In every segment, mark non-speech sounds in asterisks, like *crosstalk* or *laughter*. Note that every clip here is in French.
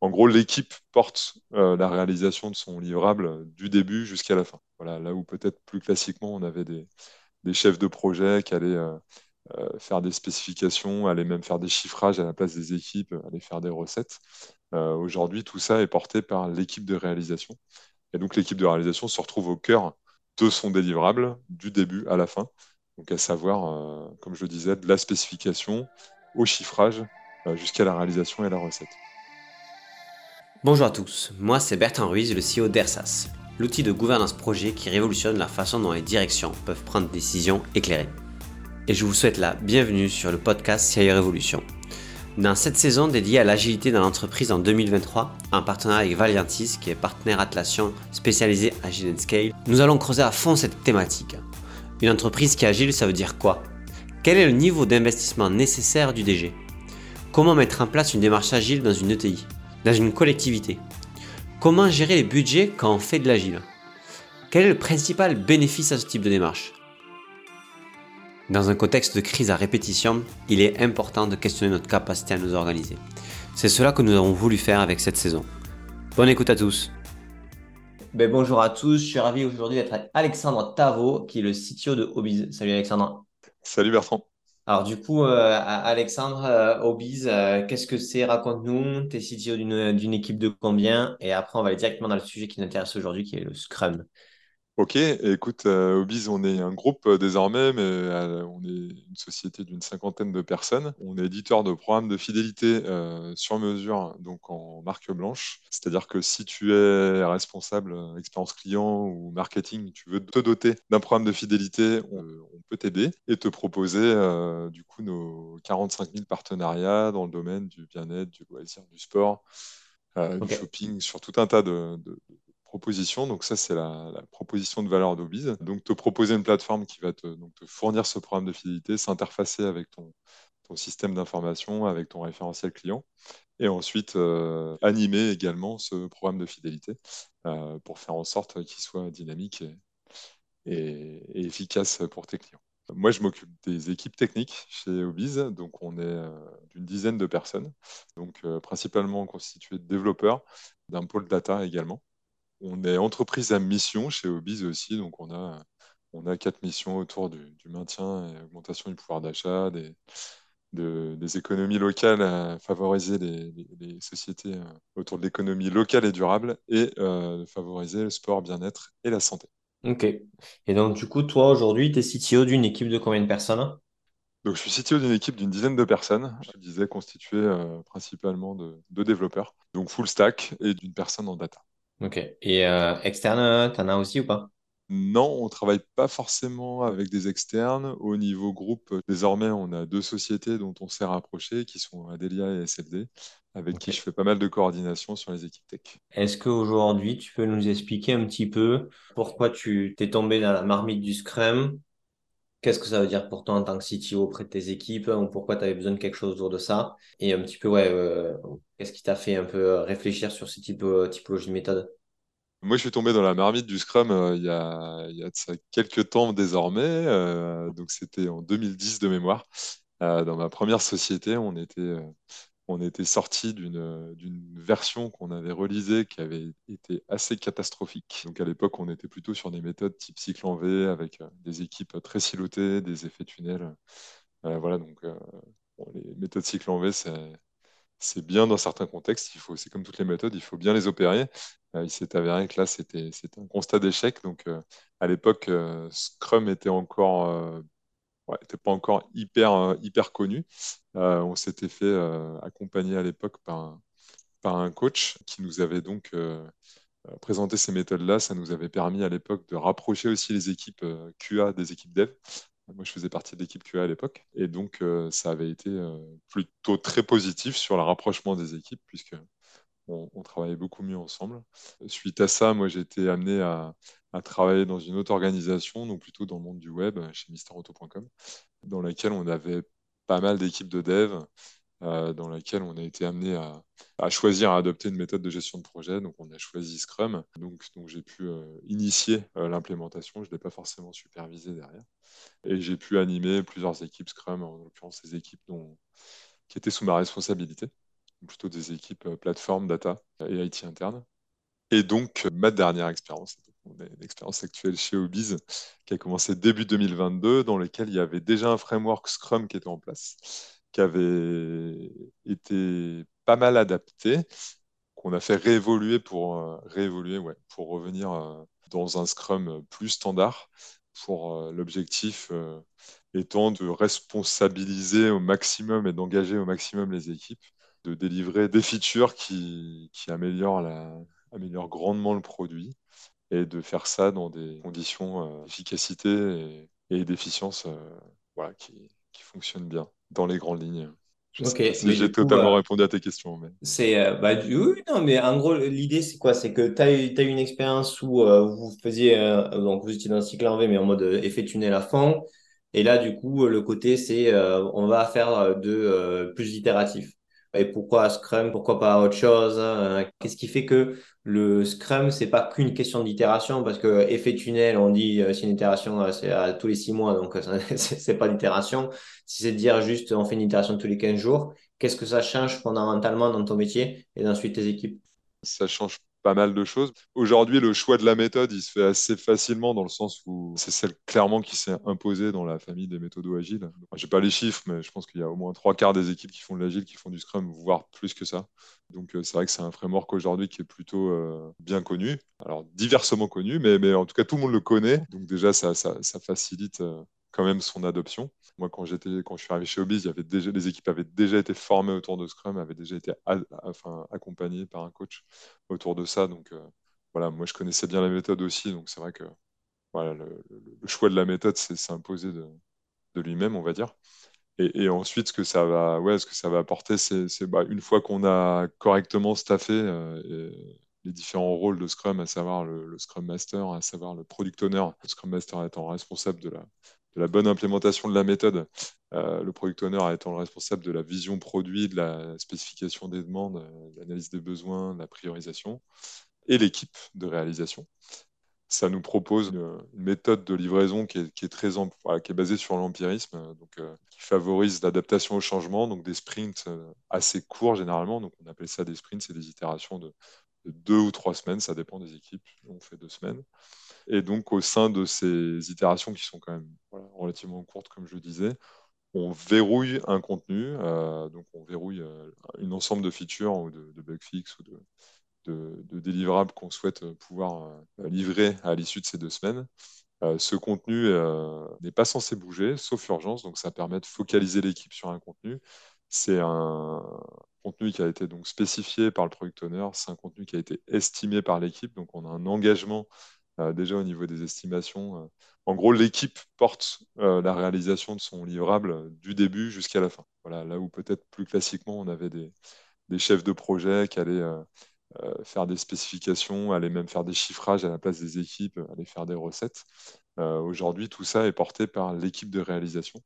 en gros, l'équipe porte la réalisation de son livrable du début jusqu'à la fin. Voilà, là où peut-être plus classiquement, on avait des, chefs de projet qui allaient faire des spécifications, allaient même faire des chiffrages à la place des équipes, allaient faire des recettes. Aujourd'hui, tout ça est porté par l'équipe de réalisation. Et donc, l'équipe de réalisation se retrouve au cœur de son délivrable du début à la fin. Donc, à savoir, euh, comme je le disais, de la spécification au chiffrage euh, jusqu'à la réalisation et la recette. Bonjour à tous, moi c'est Bertrand Ruiz, le CEO d'ERSAS, l'outil de gouvernance projet qui révolutionne la façon dont les directions peuvent prendre des décisions éclairées. Et je vous souhaite la bienvenue sur le podcast CIO Révolution. Dans cette saison dédiée à l'agilité dans l'entreprise en 2023, en partenariat avec Valiantis, qui est partenaire Atlassian spécialisé Agile Scale, nous allons creuser à fond cette thématique. Une entreprise qui est agile, ça veut dire quoi? Quel est le niveau d'investissement nécessaire du DG Comment mettre en place une démarche agile dans une ETI Dans une collectivité Comment gérer les budgets quand on fait de l'agile? Quel est le principal bénéfice à ce type de démarche? Dans un contexte de crise à répétition, il est important de questionner notre capacité à nous organiser. C'est cela que nous avons voulu faire avec cette saison. Bonne écoute à tous ben, bonjour à tous, je suis ravi aujourd'hui d'être avec Alexandre Tavo, qui est le CTO de Obiz. Salut Alexandre. Salut Bertrand. Alors du coup, euh, Alexandre, euh, Obiz, euh, qu'est-ce que c'est? Raconte-nous, tu es CTO d'une équipe de combien? Et après, on va aller directement dans le sujet qui nous intéresse aujourd'hui, qui est le Scrum. Ok, écoute, euh, on est un groupe euh, désormais, mais euh, on est une société d'une cinquantaine de personnes. On est éditeur de programmes de fidélité euh, sur mesure, donc en marque blanche. C'est-à-dire que si tu es responsable expérience client ou marketing, tu veux te doter d'un programme de fidélité, on, peut t'aider et te proposer du coup nos 45 000 partenariats dans le domaine du bien-être, du loisir, du sport. du shopping, sur tout un tas de, proposition. Donc ça, c'est la, proposition de valeur d'Obiz. Donc te proposer une plateforme qui va te, fournir ce programme de fidélité, s'interfacer avec ton, ton système d'information, avec ton référentiel client, et ensuite euh, animer également ce programme de fidélité euh, pour faire en sorte qu'il soit dynamique et, efficace pour tes clients. Moi, je m'occupe des équipes techniques chez Obiz, donc on est euh, d'une dizaine de personnes, donc principalement constituées de développeurs, d'un pôle data également. On est entreprise à mission chez Obiz aussi, donc on a, on a quatre missions autour du, maintien et augmentation du pouvoir d'achat, des, des économies locales, à favoriser les, sociétés euh, autour de l'économie locale et durable et euh, favoriser le sport, bien-être et la santé. Ok. Et donc, du coup, toi, aujourd'hui, tu es CTO d'une équipe de combien de personnes? Donc, je suis CTO d'une équipe d'une dizaine de personnes, je te disais, constituée euh, principalement de, de, développeurs, donc full stack et d'une personne en data. Ok. Et euh, externe, tu en as aussi ou pas? Non, on ne travaille pas forcément avec des externes. Au niveau groupe, désormais, on a deux sociétés dont on s'est rapproché, qui sont Adelia et SLD, avec qui je fais pas mal de coordination sur les équipes tech. Est-ce qu'aujourd'hui, tu peux nous expliquer un petit peu pourquoi tu t'es tombé dans la marmite du Scrum? Qu'est-ce que ça veut dire pour toi en tant que CTO auprès de tes équipes ou pourquoi tu avais besoin de quelque chose autour de ça? Et un petit peu, ouais, euh, qu'est-ce qui t'a fait un peu euh, réfléchir sur ces types, euh, typologies de méthodes? Moi, je suis tombé dans la marmite du Scrum il y a, il y a quelques temps désormais. donc, c'était en 2010 de mémoire. dans ma première société, on était on était sorti d'une version qu'on avait relisée qui avait été assez catastrophique. Donc à l'époque, on était plutôt sur des méthodes type cycle en V avec euh, des équipes très silotées, des effets tunnels. Euh, voilà, donc euh, les méthodes cycle en V, c'est bien dans certains contextes. Il faut, c'est comme toutes les méthodes, il faut bien les opérer. il s'est avéré que là, c'était un constat d'échec. Donc à l'époque, Scrum était encore n'était pas encore hyper, euh, hyper connu. Euh, on s'était fait euh, accompagner à l'époque par un, par un coach qui nous avait donc présenté ces méthodes-là. Ça nous avait permis à l'époque de rapprocher aussi les équipes QA des équipes dev. Moi, je faisais partie de l'équipe QA à l'époque. Et donc, ça avait été plutôt très positif sur le rapprochement des équipes, puisque on, travaillait beaucoup mieux ensemble. Suite à ça, moi, j'ai été amené à, travailler dans une autre organisation, donc plutôt dans le monde du web, chez MrAuto.com, dans laquelle on avait pas mal d'équipes de dev, euh, dans laquelle on a été amené à, choisir, à adopter une méthode de gestion de projet. Donc, on a choisi Scrum. Donc, j'ai pu euh, initier euh, l'implémentation. Je ne l'ai pas forcément supervisé derrière. Et j'ai pu animer plusieurs équipes Scrum, en l'occurrence les équipes dont, qui étaient sous ma responsabilité. plutôt des équipes plateforme, data et IT interne. Et donc, ma dernière expérience, une expérience actuelle chez Obiz, qui a commencé début 2022, dans lequel il y avait déjà un framework Scrum qui était en place, qui avait été pas mal adapté, qu'on a fait réévoluer pour, euh, ouais, pour revenir euh, dans un Scrum plus standard, pour euh, l'objectif étant de responsabiliser au maximum et d'engager au maximum les équipes, de délivrer des features qui améliorent, la, améliorent grandement le produit et de faire ça dans des conditions d'efficacité et, d'efficience voilà, qui, qui fonctionnent bien dans les grandes lignes. Je si j'ai totalement répondu à tes questions. Mais... C'est, euh, bah, oui, non, mais en gros, l'idée, c'est quoi? C'est que tu as, eu une expérience où euh, vous faisiez, euh, donc vous étiez dans le cycle en V, mais en mode effet tunnel à fond. Et là, du coup, le côté, c'est on va faire de plus itératif. Et pourquoi Scrum? Pourquoi pas autre chose? Hein? Qu'est-ce qui fait que le Scrum, c'est pas qu'une question d'itération? Parce que effet tunnel, on dit c'est une itération c'est à tous les six mois, donc *laughs* c'est pas d'itération. Si c'est de dire juste on fait une itération tous les 15 jours, qu'est-ce que ça change fondamentalement dans ton métier et ensuite tes équipes? Ça change pas mal de choses. Aujourd'hui, le choix de la méthode, il se fait assez facilement dans le sens où c'est celle clairement qui s'est imposée dans la famille des méthodes agiles. Je n'ai pas les chiffres, mais je pense qu'il y a au moins trois quarts des équipes qui font de l'agile, qui font du Scrum, voire plus que ça. Donc euh, c'est vrai que c'est un framework aujourd'hui qui est plutôt euh, bien connu. Alors diversement connu, mais, mais en tout cas tout le monde le connaît. Donc déjà ça, ça, facilite euh, quand même son adoption. Moi, quand, j'étais, quand je suis arrivé chez déjà, les équipes avaient déjà été formées autour de Scrum, avaient déjà été enfin, accompagnées par un coach autour de ça. Donc, euh, voilà, moi, je connaissais bien la méthode aussi. Donc, c'est vrai que le, choix de la méthode s'est imposé de, de lui-même, on va dire. Et, ensuite, ce que ça va, ouais, ce que ça va apporter, c'est, bah, une fois qu'on a correctement staffé euh, les différents rôles de Scrum, à savoir le, le, Scrum Master, à savoir le Product Owner, le Scrum Master étant responsable de la, de la bonne implémentation de la méthode, euh, le product owner étant le responsable de la vision produit, de la spécification des demandes, euh, de l'analyse des besoins, de la priorisation, et l'équipe de réalisation. Ça nous propose une, méthode de livraison qui est, très qui est basée sur l'empirisme, euh, qui favorise l'adaptation au changement, donc des sprints assez courts généralement. On appelle ça des sprints, c'est des itérations de deux ou trois semaines, ça dépend des équipes. On fait deux semaines. Et donc, au sein de ces itérations qui sont quand même relativement courtes, comme je disais, on verrouille un contenu, euh, donc on verrouille euh, un ensemble de features ou de, bug fix ou de, délivrables qu'on souhaite pouvoir euh, livrer à l'issue de ces deux semaines. ce contenu n'est pas censé bouger, sauf urgence, donc ça permet de focaliser l'équipe sur un contenu. C'est un contenu qui a été donc spécifié par le product owner, c'est un contenu qui a été estimé par l'équipe, donc on a un engagement euh, déjà au niveau des estimations. Euh, en gros, l'équipe porte euh, la réalisation de son livrable du début jusqu'à la fin. Voilà, là où peut-être plus classiquement, on avait des, chefs de projet qui allaient faire des spécifications, allaient même faire des chiffrages à la place des équipes, allaient faire des recettes. Aujourd'hui, tout ça est porté par l'équipe de réalisation.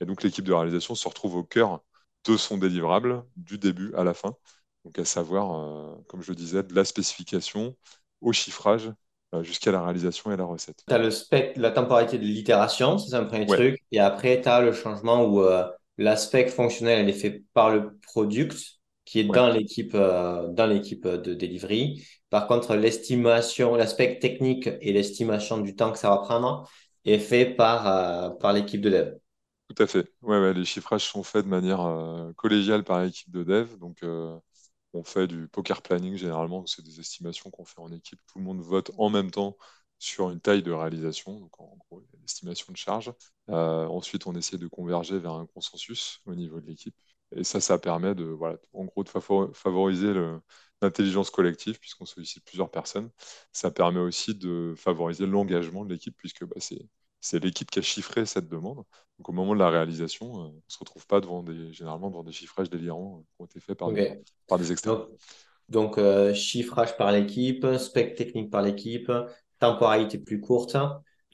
Et donc, l'équipe de réalisation se retrouve au cœur de son délivrable du début à la fin. Donc, à savoir, comme je le disais, de la spécification au chiffrage euh, jusqu'à la réalisation et la recette. Tu as le spec, la temporalité de l'itération, c'est un premier truc. Et après, tu as le changement où euh, l'aspect fonctionnel elle est fait par le product qui est dans l'équipe euh, dans l'équipe de delivery. Par contre, l'estimation, l'aspect technique et l'estimation du temps que ça va prendre est fait par, par l'équipe de dev. Tout à fait. Ouais, ouais, les chiffrages sont faits de manière collégiale par l'équipe de dev. Donc, on fait du poker planning généralement, c'est des estimations qu'on fait en équipe. Tout le monde vote en même temps sur une taille de réalisation, donc en gros l'estimation de charge. Euh, ensuite, on essaie de converger vers un consensus au niveau de l'équipe. Et ça, ça permet de, favoriser l'intelligence collective, puisqu'on sollicite plusieurs personnes. Ça permet aussi de favoriser l'engagement de l'équipe, puisque bah, c'est c'est l'équipe qui a chiffré cette demande. Donc au moment de la réalisation, euh, on ne se retrouve pas devant des, généralement devant des chiffrages délirants euh, qui ont été faits par, des, par des externes. Donc, euh, chiffrage par l'équipe, spec technique par l'équipe, temporalité plus courte.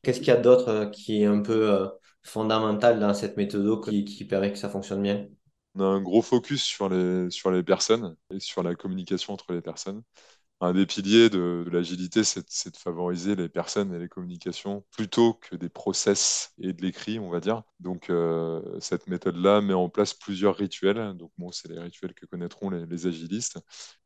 Qu'est-ce qu'il y a d'autre qui est un peu fondamental dans cette méthode qui, qui permet que ça fonctionne bien? On a un gros focus sur les, sur les personnes et sur la communication entre les personnes. Un des piliers de, l'agilité, c'est de favoriser les personnes et les communications plutôt que des process et de l'écrit, on va dire. Donc, euh, cette méthode-là met en place plusieurs rituels. Donc, bon, c'est les rituels que connaîtront les, agilistes,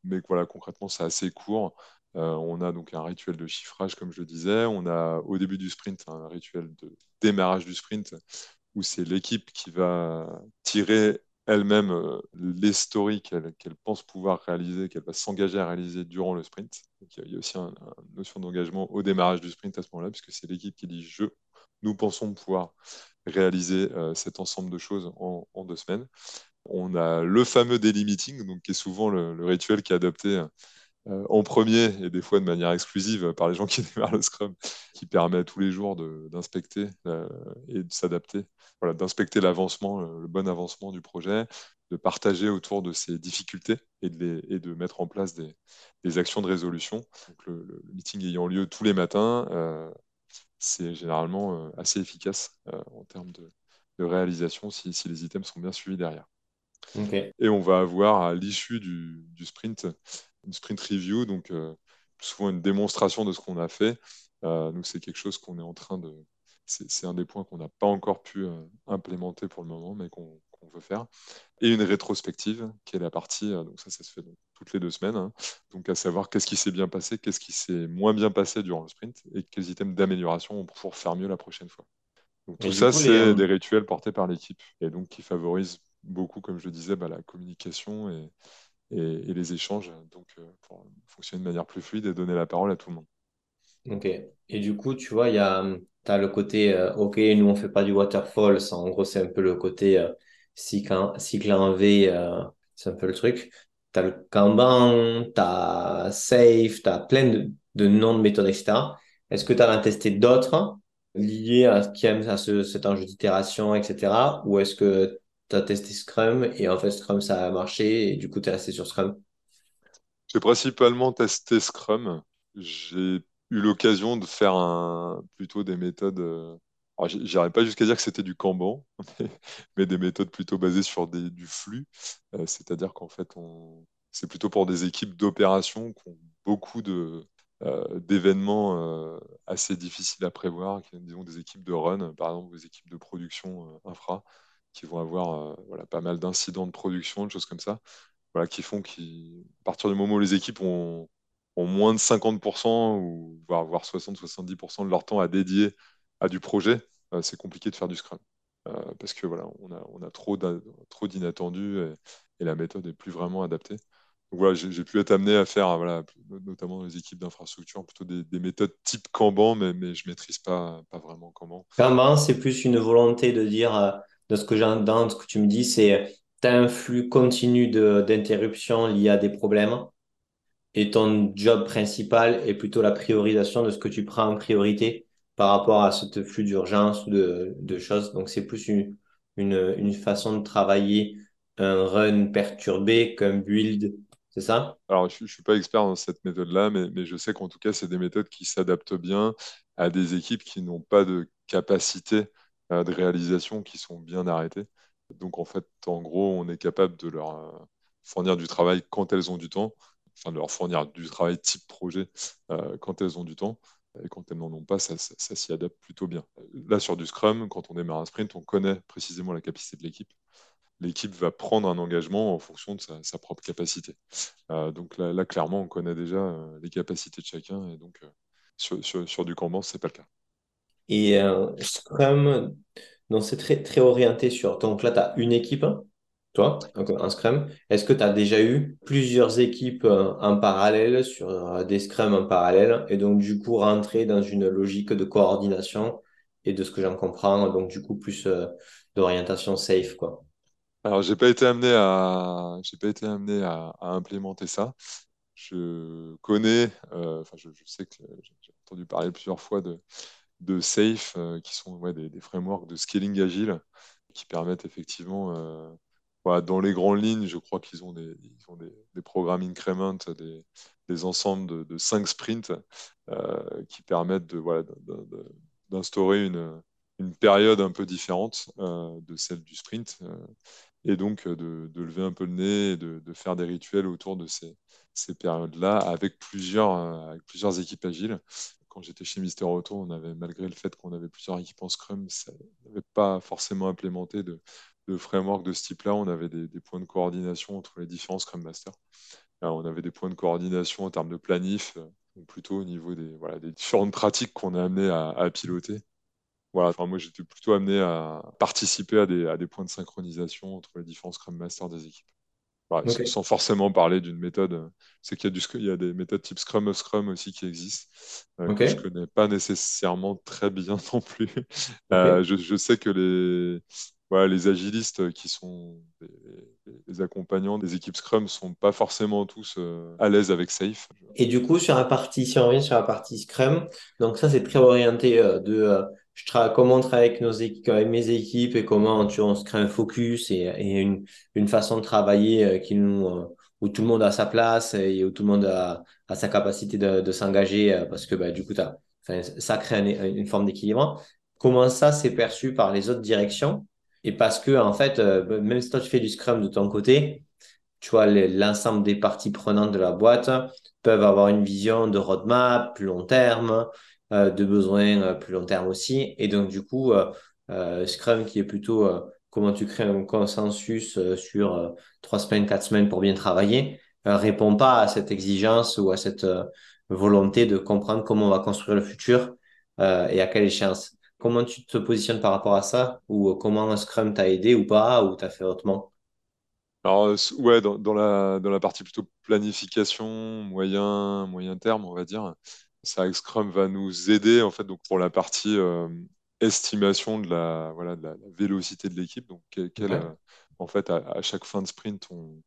mais voilà, concrètement, c'est assez court. Euh, on a donc un rituel de chiffrage, comme je le disais. On a au début du sprint un rituel de démarrage du sprint où c'est l'équipe qui va tirer elle-même euh, les stories qu'elle pense pouvoir réaliser, qu'elle va s'engager à réaliser durant le sprint. il y a aussi une notion d'engagement au démarrage du sprint à ce moment-là, puisque c'est l'équipe qui dit je, nous pensons pouvoir réaliser euh, cet ensemble de choses en, deux semaines. On a le fameux daily meeting, donc qui est souvent le rituel qui est adopté euh, en premier et des fois de manière exclusive par les gens qui *laughs* démarrent le Scrum, qui permet tous les jours d'inspecter euh, et de s'adapter, voilà, d'inspecter l'avancement, le, bon avancement du projet, de partager autour de ses difficultés et de, et de mettre en place des, des, actions de résolution. Donc le, meeting ayant lieu tous les matins, euh, c'est généralement assez efficace en termes de, de réalisation si, si, les items sont bien suivis derrière. Et on va avoir à l'issue du, du, sprint une sprint review, donc euh, souvent une démonstration de ce qu'on a fait. Euh, donc c'est quelque chose qu'on est en train de... C'est un des points qu'on n'a pas encore pu euh, implémenter pour le moment, mais qu'on veut faire. Et une rétrospective, qui est la partie, donc ça, ça se fait toutes les deux semaines, hein. donc à savoir qu'est-ce qui s'est bien passé, qu'est-ce qui s'est moins bien passé durant le sprint, et quels items d'amélioration pour faire mieux la prochaine fois. Donc tout ça, c'est des rituels portés par l'équipe, et donc qui favorisent beaucoup, comme je le disais, bah, la communication et, et, les échanges, donc euh, pour fonctionner de manière plus fluide et donner la parole à tout le monde. Ok. Et du coup, tu vois, il y a, as le côté, euh, ok, nous on fait pas du waterfall, ça, en gros c'est un peu le côté euh, cycle, en, V, c'est un peu le truc. Tu as le Kanban, tu as Safe, tu as plein de, noms de méthodes, etc. Est-ce que tu as testé d'autres liés à, à ce, cet enjeu d'itération, etc. Ou est-ce que tu testé Scrum et en fait Scrum ça a marché et du coup tu es resté sur Scrum J'ai principalement testé Scrum. J'ai eu l'occasion de faire un, plutôt des méthodes. Euh, J'irais pas jusqu'à dire que c'était du Kanban, *laughs* mais des méthodes plutôt basées sur des, du flux. Euh, c'est-à-dire qu'en fait, on... c'est plutôt pour des équipes d'opérations qui ont beaucoup de, euh, d'événements assez difficiles à prévoir, disons des équipes de run, par exemple des équipes de production infra, qui vont avoir euh, voilà, pas mal d'incidents de production, de choses comme ça, voilà, qui font qu'à partir du moment où les équipes ont, ont moins de 50% ou voire, voire 60-70% de leur temps à dédier à du projet, euh, c'est compliqué de faire du Scrum. Euh, parce que voilà, on a, on a trop d'inattendus et, la méthode n'est plus vraiment adaptée. Voilà, j'ai pu être amené à faire, voilà, notamment dans les équipes d'infrastructure, plutôt des, des, méthodes type Kanban, mais, mais je ne maîtrise pas, pas vraiment Kanban. Kanban, c'est plus une volonté de dire de ce que j'entends, ce que tu me dis, c'est tu as un flux continu d'interruptions liées à des problèmes et ton job principal est plutôt la priorisation de ce que tu prends en priorité par rapport à ce flux d'urgence ou de, de, choses. Donc, c'est plus une, une, une, façon de travailler un run perturbé qu'un build, c'est ça? Alors, je ne suis pas expert dans cette méthode-là, mais, mais, je sais qu'en tout cas, c'est des méthodes qui s'adaptent bien à des équipes qui n'ont pas de capacité de réalisation qui sont bien arrêtées. Donc en fait, en gros, on est capable de leur euh, fournir du travail quand elles ont du temps, enfin de leur fournir du travail type projet euh, quand elles ont du temps. Et quand elles n'en ont pas, ça, s'y adapte plutôt bien. Là, sur du Scrum, quand on démarre un sprint, on connaît précisément la capacité de l'équipe. L'équipe va prendre un engagement en fonction de sa, propre capacité. Euh, donc là, clairement, on connaît déjà les capacités de chacun. Et donc, sur, sur, sur, du Kanban, ce n'est pas le cas. Et euh, Scrum, donc c'est très, très orienté sur. Donc là, tu as une équipe, toi, un Scrum. Est-ce que tu as déjà eu plusieurs équipes euh, en parallèle sur euh, des Scrums en parallèle? Et donc du coup rentrer dans une logique de coordination et de ce que j'en comprends, donc du coup plus d'orientation safe, quoi. Alors, j'ai pas été amené à, j'ai pas été amené à, implémenter ça. Je connais, enfin, je, sais que j'ai entendu parler plusieurs fois de, de Safe, euh, qui sont des, frameworks de scaling agile, qui permettent effectivement, euh, dans les grandes lignes, je crois qu'ils ont des, des, programmes increment, des, ensembles de, cinq sprints euh, qui permettent de, d'instaurer une, une, période un peu différente de celle du sprint et donc de, de, lever un peu le nez et de, de faire des rituels autour de ces, ces périodes-là avec plusieurs, avec plusieurs équipes agiles quand j'étais chez Mister Auto, on avait, malgré le fait qu'on avait plusieurs équipes en Scrum, ça n'avait pas forcément implémenté de, framework de ce type-là. On avait des, points de coordination entre les différents Scrum Masters. on avait des points de coordination en termes de planif, ou plutôt au niveau des, différentes pratiques qu'on a amené à, piloter. Moi, j'étais plutôt amené à participer à des, à des points de synchronisation entre les différents Scrum Masters des équipes. Okay. Sans forcément parler d'une méthode. C'est qu'il y, a du, il y a des méthodes type Scrum of Scrum aussi qui existent, euh, okay. que je ne connais pas nécessairement très bien *laughs* non plus. Okay. Euh, je, je, sais que les, voilà, les agilistes qui sont des, accompagnants des équipes Scrum sont pas forcément tous euh, à l'aise avec Safe. Et du coup, sur la partie, si on revient sur la partie Scrum, donc ça c'est très orienté euh, de euh, je comment on travaille avec, nos équipes, avec mes équipes et comment tu, on se crée un focus et, et une, une, façon de travailler euh, qui nous, euh, où tout le monde a sa place et où tout le monde a, sa capacité de, de s'engager euh, parce que bah, du coup, ça crée une, forme d'équilibre. Comment ça c'est perçu par les autres directions? Et parce que, en fait, bah, même si toi tu fais du Scrum de ton côté, tu vois, l'ensemble des parties prenantes de la boîte peuvent avoir une vision de roadmap plus long terme, de besoins euh, plus long terme aussi. Et donc, du coup, euh, Scrum qui est plutôt comment tu crées un consensus sur trois semaines, quatre semaines pour bien travailler, répond pas à cette exigence ou à cette volonté de comprendre comment on va construire le futur et à quelle échéance. Comment tu te positionnes par rapport à ça ou comment Scrum t'a aidé ou pas ou t'as fait autrement? Alors, ouais, dans, dans, la, dans la partie plutôt planification, moyen, moyen terme, on va dire, ça Scrum va nous aider en fait donc pour la partie euh, estimation de la voilà de la, la vélocité de l'équipe. Donc euh, en fait à, à, chaque fin de sprint on,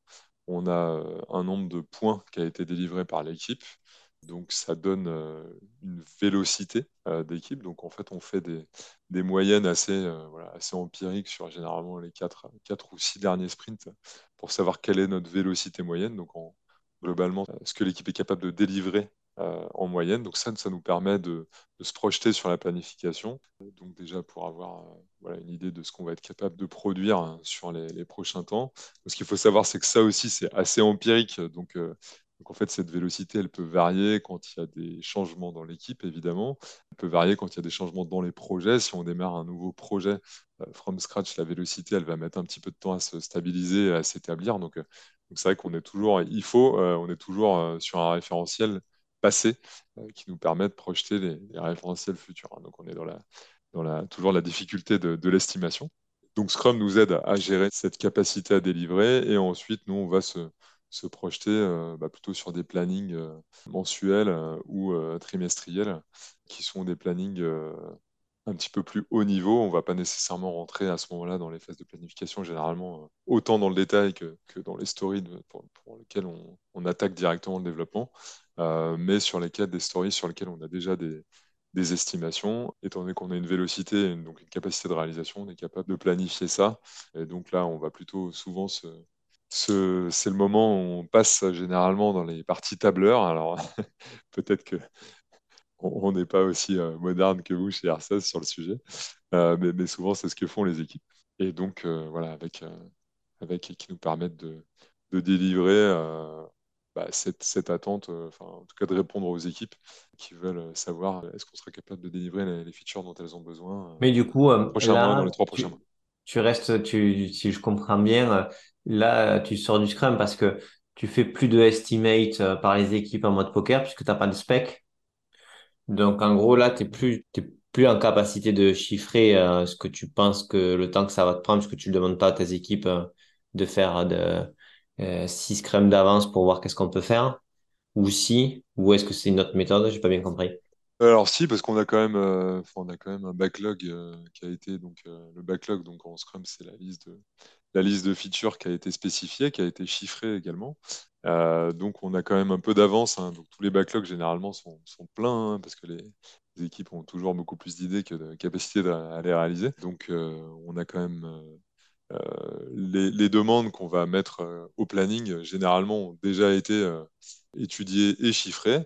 on a euh, un nombre de points qui a été délivré par l'équipe. Donc ça donne euh, une vélocité d'équipe. Donc en fait on fait des, des moyennes assez, voilà, assez empiriques sur généralement les 4, 4 ou 6 derniers sprints pour savoir quelle est notre vélocité moyenne. Donc en, globalement, ce que l'équipe est capable de délivrer euh, en moyenne. Donc ça, ça nous permet de, se projeter sur la planification. Donc déjà pour avoir euh, une idée de ce qu'on va être capable de produire hein, sur les, prochains temps. Ce qu'il faut savoir, c'est que ça aussi, c'est assez empirique. Donc, euh, donc en fait, cette vélocité, elle peut varier quand il y a des changements dans l'équipe, évidemment. Elle peut varier quand il y a des changements dans les projets. Si on démarre un nouveau projet from scratch, la vélocité, elle va mettre un petit peu de temps à se stabiliser, à s'établir. Donc c'est vrai qu'on est toujours, il faut, on est toujours sur un référentiel passé euh, qui nous permet de projeter les, référentiels futurs. Hein. Donc on est dans la, dans la, toujours la difficulté de, l'estimation. Donc Scrum nous aide à gérer cette capacité à délivrer et ensuite nous on va se, projeter euh, bah, plutôt sur des plannings euh, mensuels euh, ou trimestriels qui sont des plannings un petit peu plus haut niveau. On ne va pas nécessairement rentrer à ce moment-là dans les phases de planification, généralement autant dans le détail que, dans les stories pour, lesquelles on, attaque directement le développement mais sur lesquels des stories sur lesquelles on a déjà des, estimations. Étant donné qu'on a une vélocité, une, donc une capacité de réalisation, on est capable de planifier ça. Et donc là, on va plutôt souvent se, ce, c'est le moment où on passe généralement dans les parties tableurs. Alors, *laughs* peut-être que on n'est pas aussi euh, moderne que vous chez RSS sur le sujet, euh, mais, souvent c'est ce que font les équipes. Et donc, euh, voilà, avec, euh, avec qui nous permettent de, délivrer euh, bah, cette, cette, attente, euh, enfin, en tout cas de répondre aux équipes qui veulent euh, savoir euh, est-ce qu'on sera capable de délivrer les, les, features dont elles ont besoin. Mais du coup, dans, là, mois, dans les trois prochains tu, mois. Tu restes, tu, si je comprends bien, là, tu sors du Scrum parce que tu fais plus de estimate par les équipes en mode poker puisque tu n'as pas de spec. Donc, en gros, là, tu n'es plus, es plus en capacité de chiffrer euh, ce que tu penses que le temps que ça va te prendre, parce que tu ne demandes pas à tes équipes euh, de faire de, euh, six d'avance pour voir qu'est-ce qu'on peut faire Ou si Ou est-ce que c'est une autre méthode? J'ai pas bien compris. Alors si, parce qu'on a quand même, euh, on a quand même un backlog euh, qui a été donc euh, le backlog donc en Scrum c'est la liste de la liste de features qui a été spécifiée, qui a été chiffrée également. Euh, donc on a quand même un peu d'avance. Hein. Donc tous les backlogs généralement sont, pleins hein, parce que les, équipes ont toujours beaucoup plus d'idées que de capacité à les réaliser. Donc euh, on a quand même euh, les, les, demandes qu'on va mettre euh, au planning, euh, généralement, ont déjà été étudiées et chiffrées.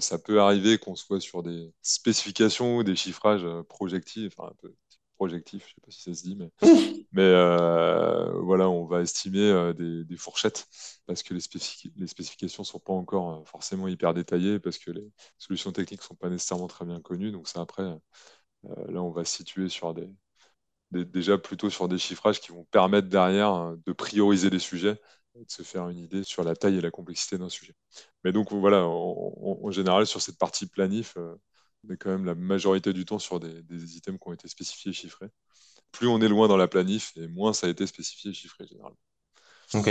ça peut arriver qu'on soit sur des spécifications ou des chiffrages projectifs, enfin un peu projectif, je ne sais pas si ça se dit, mais, *laughs* mais voilà, on va estimer des, des, fourchettes parce que les, les spécifications ne sont pas encore forcément hyper détaillées, parce que les solutions techniques ne sont pas nécessairement très bien connues. Donc ça, après, là, on va se situer sur des, déjà plutôt sur des chiffrages qui vont permettre derrière de prioriser les sujets de se faire une idée sur la taille et la complexité d'un sujet. Mais donc voilà, en, général, sur cette partie planif, euh, on est quand même la majorité du temps sur des, items qui ont été spécifiés et chiffrés. Plus on est loin dans la planif, et moins ça a été spécifié et chiffré généralement. Ok.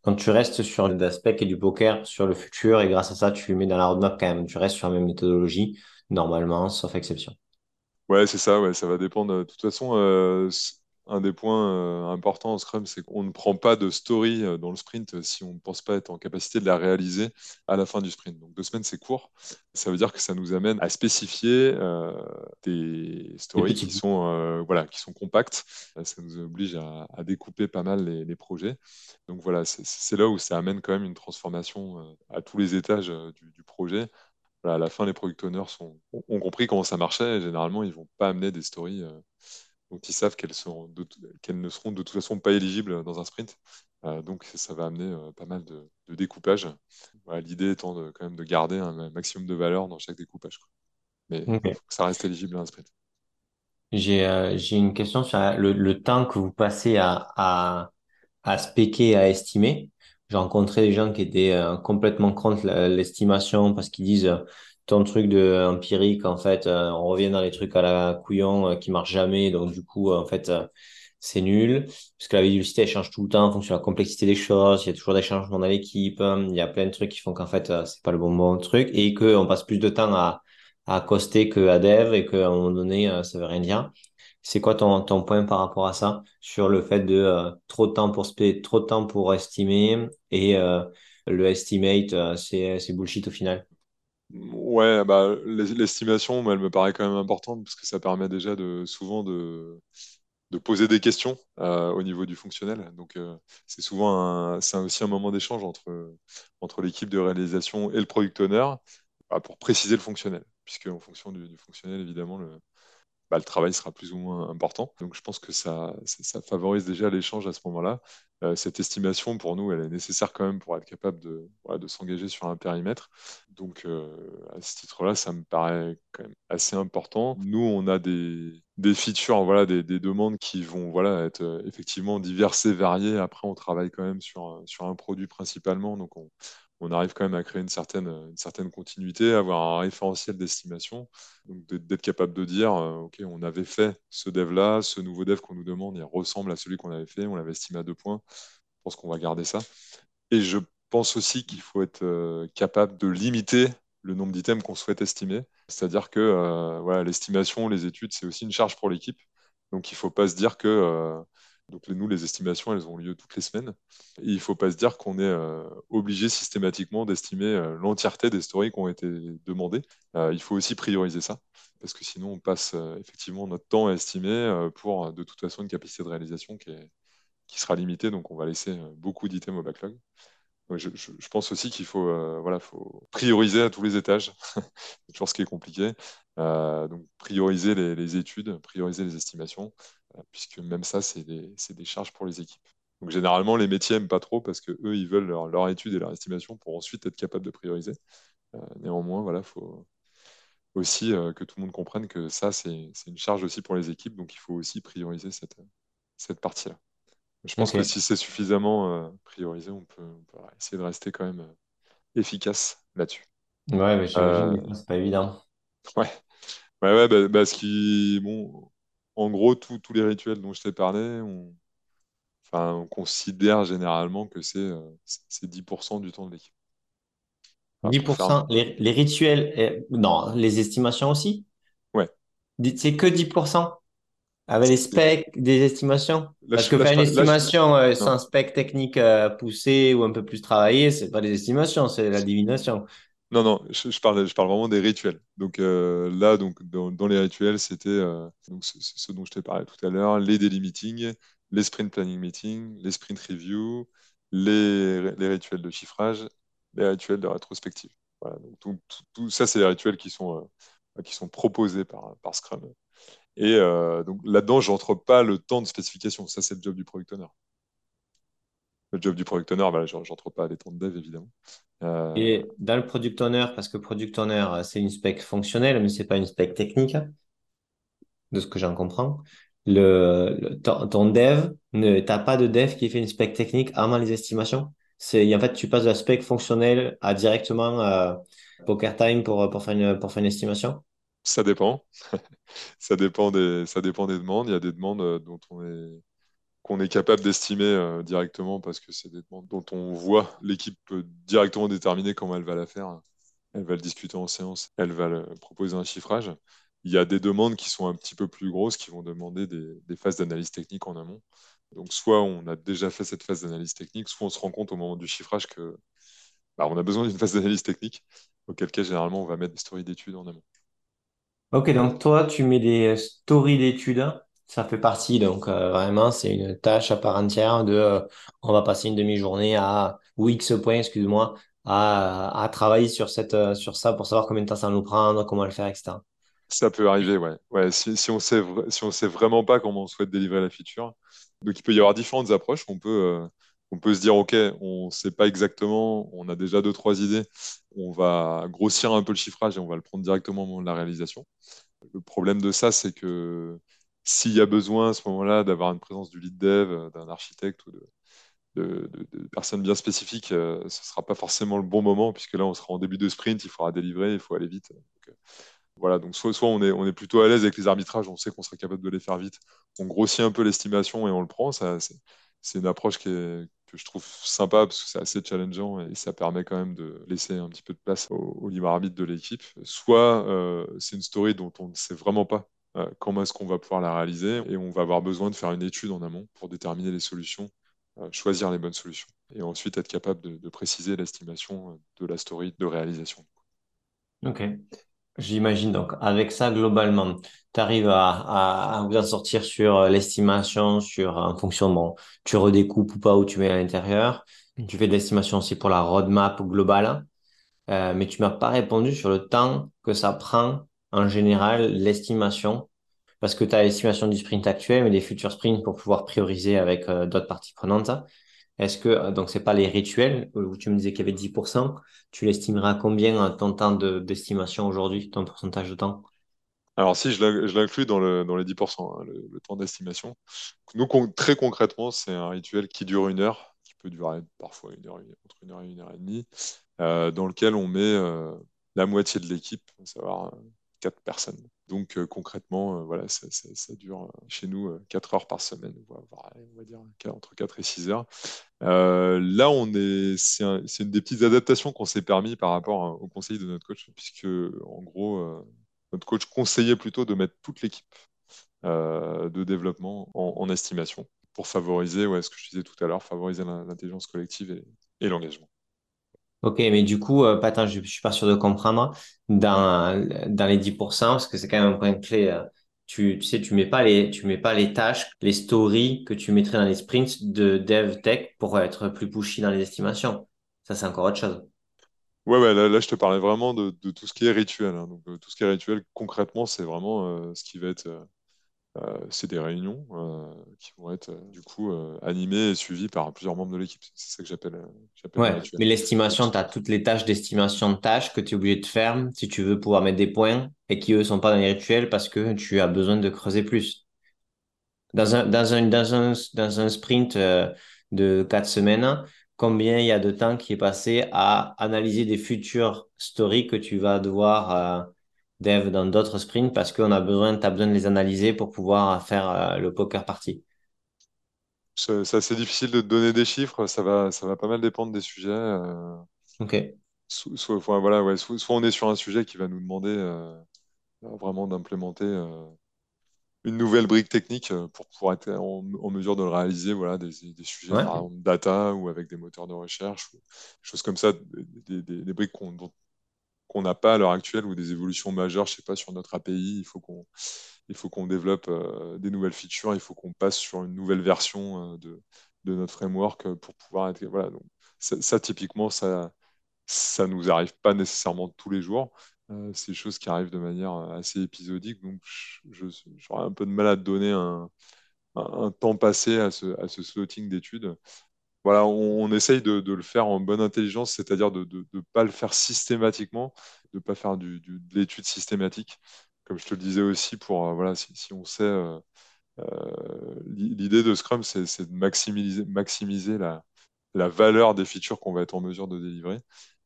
Quand tu restes sur l'aspect et du poker sur le futur, et grâce à ça, tu mets dans la roadmap quand même, tu restes sur la même méthodologie, normalement, sauf exception. Ouais, c'est ça, ouais, ça va dépendre. De toute façon, euh, un des points euh, importants en Scrum, c'est qu'on ne prend pas de story euh, dans le sprint si on ne pense pas être en capacité de la réaliser à la fin du sprint. Donc deux semaines, c'est court. Ça veut dire que ça nous amène à spécifier euh, des stories qui sont, voilà, qui sont compactes. Ça nous oblige à, découper pas mal les, projets. Donc voilà, c'est là où ça amène quand même une transformation à tous les étages du, projet. À la fin, les product owners sont, ont compris comment ça marchait. Et généralement, ils ne vont pas amener des stories donc ils savent qu'elles ne seront de toute façon pas éligibles dans un sprint. Euh, donc ça va amener euh, pas mal de, découpage. L'idée étant de, quand même de garder un maximum de valeur dans chaque découpage. Mais il faut que ça reste éligible à un sprint. J'ai euh, une question sur le, temps que vous passez à, à, à spéquer, à estimer. J'ai rencontré des gens qui étaient complètement contre l'estimation parce qu'ils disent ton truc de empirique, en fait, euh, on revient dans les trucs à la couillon euh, qui marchent jamais. Donc, du coup, en fait, euh, c'est nul. Parce que la vélocité, elle change tout le temps en fonction de la complexité des choses. Il y a toujours des changements dans l'équipe. Il y a plein de trucs qui font qu'en fait, c'est pas le bon, bon truc. Et qu'on passe plus de temps à, à accoster qu'à dev et qu'à un moment donné, ça veut rien dire. C'est quoi ton, point par rapport à ça? Sur le fait de trop de temps pour trop de temps pour estimer et le estimate, c'est bullshit au final? Ouais, bah, l'estimation, elle me paraît quand même importante parce que ça permet déjà de souvent de, poser des questions euh, au niveau du fonctionnel. Donc, euh, c'est souvent c'est aussi un moment d'échange entre, entre l'équipe de réalisation et le product owner bah, pour préciser le fonctionnel. Puisque en fonction du fonctionnel, évidemment, le, bah, le travail sera plus ou moins important. Donc je pense que ça, favorise déjà l'échange à ce moment-là. Euh, cette estimation, pour nous, elle est nécessaire quand même pour être capable de, s'engager sur un périmètre. Donc euh, à ce titre-là, ça me paraît quand même assez important. Nous, on a des, features, voilà, des, des, demandes qui vont voilà, être euh, effectivement diverses et variées. Après, on travaille quand même sur, sur un produit principalement. Donc on, on arrive quand même à créer une certaine, continuité, avoir un référentiel d'estimation, donc d'être capable de dire, euh, OK, on avait fait ce dev-là, ce nouveau dev qu'on nous demande, il ressemble à celui qu'on avait fait, on l'avait estimé à deux points, je pense qu'on va garder ça. Et je pense aussi qu'il faut être euh, capable de limiter le nombre d'items qu'on souhaite estimer. C'est-à-dire que euh, l'estimation, les études, c'est aussi une charge pour l'équipe. Donc il ne faut pas se dire que donc nous, les estimations, elles ont lieu toutes les semaines. il ne faut pas se dire qu'on est euh, obligé systématiquement d'estimer euh, l'entièreté des stories qui ont été demandées. Euh, il faut aussi prioriser ça, parce que sinon on passe effectivement notre temps à estimer pour de toute façon une capacité de réalisation qui, sera limitée. Donc on va laisser beaucoup d'items au backlog. Je, pense aussi qu'il faut, voilà, faut prioriser à tous les étages. c'est *laughs* toujours ce qui est compliqué. donc prioriser les, études, prioriser les estimations, puisque même ça, c'est des, des, charges pour les équipes. Donc généralement, les métiers n'aiment pas trop parce que eux, ils veulent leur, leur, étude et leur estimation pour ensuite être capables de prioriser. Euh, néanmoins, voilà, faut aussi euh, que tout le monde comprenne que ça, c'est une charge aussi pour les équipes, donc il faut aussi prioriser cette, cette partie-là. Je pense que si c'est suffisamment euh, priorisé, on peut, essayer de rester quand même efficace là-dessus. Ouais, mais j'imagine c'est pas évident. Ouais, ouais, ouais bah, bah, ce qui, bon, en gros, tous les rituels dont je t'ai parlé, on, enfin, on considère généralement que c'est 10% euh, du temps de l'équipe. 10%, les, rituels, euh, non, les estimations aussi? Ouais. C'est que 10% avec les specs des estimations? Parce que faire une estimation euh, sans spec technique poussé ou un peu plus travaillé, c'est pas des estimations, c'est la divination. Non, non, je, parle, je vraiment des rituels. Donc euh, là, donc, dans, les rituels, c'était euh, ce, dont je t'ai parlé tout à l'heure, les daily meetings, les sprint planning meetings, les sprint review, les, rituels de chiffrage, les rituels de rétrospective. Voilà, donc tout, ça, c'est les rituels qui sont, euh, qui sont proposés par, Scrum. Et euh, donc là-dedans, je n'entre pas le temps de spécification. Ça, c'est le job du product owner. Le job du product owner, voilà, j'entre pas les temps de dev, évidemment. Euh... Et dans le product owner, parce que product owner, c'est une spec fonctionnelle, mais c'est pas une spec technique, de ce que j'en comprends. Le, ton, dev, ne, t'as pas de dev qui fait une spec technique avant les estimations. C'est, en fait, tu passes de la spec fonctionnelle à directement euh, poker time pour, pour, faire une, pour faire une estimation. Ça dépend. *laughs* ça, dépend des, ça dépend des demandes. Il y a des demandes euh, dont on est, qu'on est capable d'estimer euh, directement parce que c'est des demandes dont on voit l'équipe directement déterminer comment elle va la faire. Elle va le discuter en séance, elle va proposer un chiffrage. Il y a des demandes qui sont un petit peu plus grosses, qui vont demander des, phases d'analyse technique en amont. Donc, soit on a déjà fait cette phase d'analyse technique, soit on se rend compte au moment du chiffrage que bah, on a besoin d'une phase d'analyse technique, auquel cas, généralement, on va mettre des stories d'études en amont. Ok, donc toi, tu mets des stories d'études. Ça fait partie, donc euh, vraiment, c'est une tâche à part entière de euh, on va passer une demi-journée à, ou X points, excuse-moi, à, à, travailler sur, cette, euh, sur ça pour savoir combien de temps ça va nous prendre, comment le faire, etc. Ça peut arriver, ouais. ouais si, si on sait, si on sait vraiment pas comment on souhaite délivrer la feature. Donc, il peut y avoir différentes approches. On peut, on peut se dire, OK, on ne sait pas exactement, on a déjà deux, trois idées, on va grossir un peu le chiffrage et on va le prendre directement au moment de la réalisation. Le problème de ça, c'est que s'il y a besoin à ce moment-là d'avoir une présence du lead dev, d'un architecte ou de, personnes bien spécifiques, euh, ce ne sera pas forcément le bon moment, puisque là, on sera en début de sprint, il faudra délivrer, il faut aller vite. Euh, voilà, donc soit, on, est, plutôt à l'aise avec les arbitrages, on sait qu'on sera capable de les faire vite, on grossit un peu l'estimation et on le prend. C'est une approche que je trouve sympa parce que c'est assez challengeant et ça permet quand même de laisser un petit peu de place au, libre arbitre de l'équipe. Soit euh, c'est une story dont on ne sait vraiment pas euh, comment est-ce qu'on va pouvoir la réaliser et on va avoir besoin de faire une étude en amont pour déterminer les solutions, euh, choisir les bonnes solutions et ensuite être capable de, de préciser l'estimation de la story de réalisation. Ok. J'imagine donc avec ça globalement, tu arrives à, vous en sortir sur euh, l'estimation, sur en fonction bon, tu redécoupes ou pas où tu mets à l'intérieur. Tu fais de l'estimation aussi pour la roadmap globale, euh, mais tu m'as pas répondu sur le temps que ça prend en général l'estimation, parce que tu as l'estimation du sprint actuel, mais des futurs sprints pour pouvoir prioriser avec euh, d'autres parties prenantes. Est-ce que, euh, donc, c'est pas les rituels, où tu me disais qu'il y avait 10%, tu l'estimeras combien euh, ton temps d'estimation aujourd'hui, ton pourcentage de temps? Alors, si, je l'inclus dans, dans les 10%, hein, le, temps d'estimation. Nous, très concrètement, c'est un rituel qui dure une heure, qui peut durer parfois une heure, entre une heure et une heure et demie, euh, dans lequel on met la moitié de l'équipe, à savoir quatre personnes. Donc concrètement, voilà, ça, dure chez nous 4 heures par semaine, on va dire entre 4 et 6 heures. Euh, là, on est, c'est, une des petites adaptations qu'on s'est permis par rapport au conseil de notre coach, puisque en gros, euh, notre coach conseillait plutôt de mettre toute l'équipe euh, de développement en, estimation pour favoriser, ouais, ce que je disais tout à l'heure, favoriser l'intelligence collective et, l'engagement. Ok, mais du coup, Patin, je, ne suis pas sûr de comprendre dans, dans les 10%, parce que c'est quand même un point clé tu, tu sais, tu mets pas les, mets pas les tâches, les stories que tu mettrais dans les sprints de dev tech pour être plus pushy dans les estimations. Ça, c'est encore autre chose. Ouais, ouais, là, je te parlais vraiment de, de tout ce qui est rituel. Hein. Donc, euh, tout ce qui est rituel, concrètement, c'est vraiment euh, ce qui va être euh, euh, c'est des réunions euh, qui vont être euh, du coup animées et suivies par plusieurs membres de l'équipe. C'est ça que j'appelle. Ouais, mais l'estimation, tu as toutes les tâches d'estimation de tâches que tu es obligé de faire si tu veux pouvoir mettre des points et qui, eux, sont pas dans les rituels parce que tu as besoin de creuser plus. Dans un, dans un, dans un, dans un sprint de quatre semaines, combien il y a de temps qui est passé à analyser des futures stories que tu vas devoir dev dans d'autres sprints parce qu'on a besoin, tu as besoin de les analyser pour pouvoir faire euh, le poker party C'est assez difficile de donner des chiffres, ça va, ça va pas mal dépendre des sujets. Euh. Ok. Soit, voilà, ouais, soit, on est sur un sujet qui va nous demander euh, vraiment d'implémenter une nouvelle brique technique pour pouvoir être en, mesure de le réaliser, voilà, des, sujets par exemple data ou avec des moteurs de recherche, des choses comme ça, des, des briques dont qu'on n'a pas à l'heure actuelle ou des évolutions majeures, je sais pas, sur notre API. Il faut qu'on développe euh, des nouvelles features, il faut qu'on passe sur une nouvelle version euh, de, notre framework euh, pour pouvoir être. Voilà, donc ça, typiquement, ça ça nous arrive pas nécessairement tous les jours. c'est des choses qui arrivent de manière assez épisodique, donc j'aurais un peu de mal à donner un, temps passé à ce slotting d'études. On, essaye de, le faire en bonne intelligence, c'est-à-dire de ne pas le faire systématiquement, de ne pas faire de l'étude systématique. Comme je te le disais aussi, pour, voilà, si, on sait euh, l'idée de Scrum, c'est de maximiser, la, valeur des features qu'on va être en mesure de délivrer.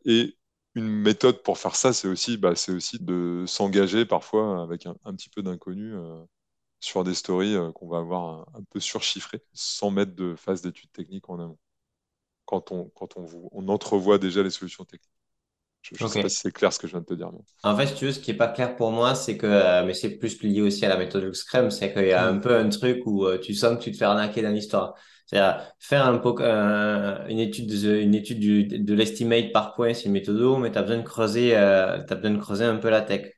Et une méthode pour faire ça, c'est aussi, bah, aussi de s'engager parfois avec un, petit peu d'inconnu euh, sur des stories euh, qu'on va avoir un, peu surchiffrées, sans mettre de phase d'étude technique en amont, quand on, quand on, on entrevoit déjà les solutions techniques. Je ne sais pas si c'est clair ce que je viens de te dire. En fait, tu veux, ce qui n'est pas clair pour moi, c'est que, euh, mais c'est plus lié aussi à la méthode Scrum, c'est qu'il y a un mm. peu un truc où euh, tu sens que tu te fais arnaquer dans l'histoire. C'est-à-dire, faire un, une étude, de, une étude du, de l'estimate par point, c'est une méthode, mais tu as besoin de creuser, euh, as besoin de creuser un peu la tech.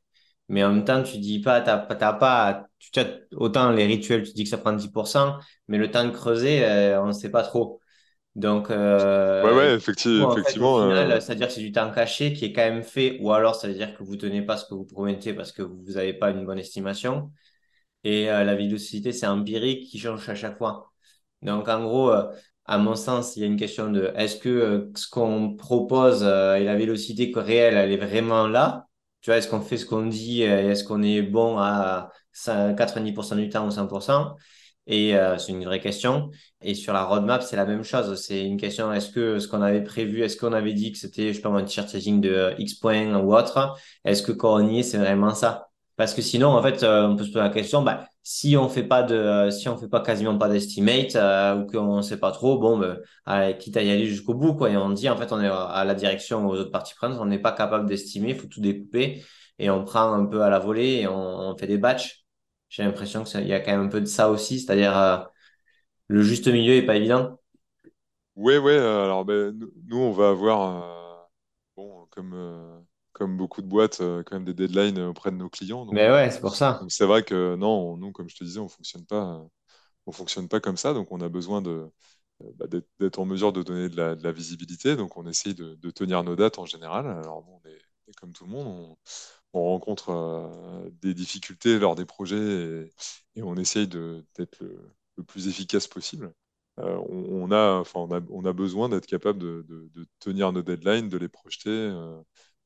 Mais en même temps, tu dis pas, t'as, t'as pas, tu, autant les rituels, tu dis que ça prend 10%, mais le temps de creuser, on ne sait pas trop. Donc, euh, ouais, ouais, effectivement. effectivement euh, c'est-à-dire que c'est du temps caché qui est quand même fait, ou alors ça veut dire que vous tenez pas ce que vous promettez parce que vous n'avez pas une bonne estimation. Et euh, la vélocité, c'est empirique qui change à chaque fois. Donc, en gros, à mon sens, il y a une question de est-ce que ce qu'on propose et la vélocité réelle, elle est vraiment là? Tu vois, est-ce qu'on fait ce qu'on dit Est-ce qu'on est bon à 90% du temps ou 100% et euh, c'est une vraie question. Et sur la roadmap, c'est la même chose. C'est une question, est-ce que ce qu'on avait prévu, est-ce qu'on avait dit que c'était, je sais pas, un t-shirt de X points ou autre, est-ce que quand on y est, c'est vraiment ça? Parce que sinon, en fait, euh, on peut se poser la question, bah, si on fait pas de, si on fait pas quasiment pas d'estimate euh, ou qu'on sait pas trop, bon, bah, quitte à y aller jusqu'au bout, quoi. Et on dit, en fait, on est à la direction aux autres parties prenantes, on n'est pas capable d'estimer, il faut tout découper et on prend un peu à la volée et on, on fait des batchs j'ai l'impression qu'il y a quand même un peu de ça aussi, c'est-à-dire euh, le juste milieu n'est pas évident. Oui, oui. Euh, alors, ben, nous, on va avoir, euh, bon, comme, comme beaucoup de boîtes, quand même des deadlines auprès de nos clients. Mais ouais, c'est pour ça. Donc, c'est vrai que non, nous, comme je te disais, on fonctionne pas, on fonctionne pas comme ça. Donc, on a besoin de, bah, d'être en mesure de donner de la, visibilité. Donc, on essaye de, tenir nos dates en général. Alors, on est, comme tout le monde, on, on rencontre euh, des difficultés lors des projets et, on essaye d'être le, plus efficace possible. Euh, on, a, enfin, on, a, besoin d'être capable de, tenir nos deadlines, de les projeter, euh,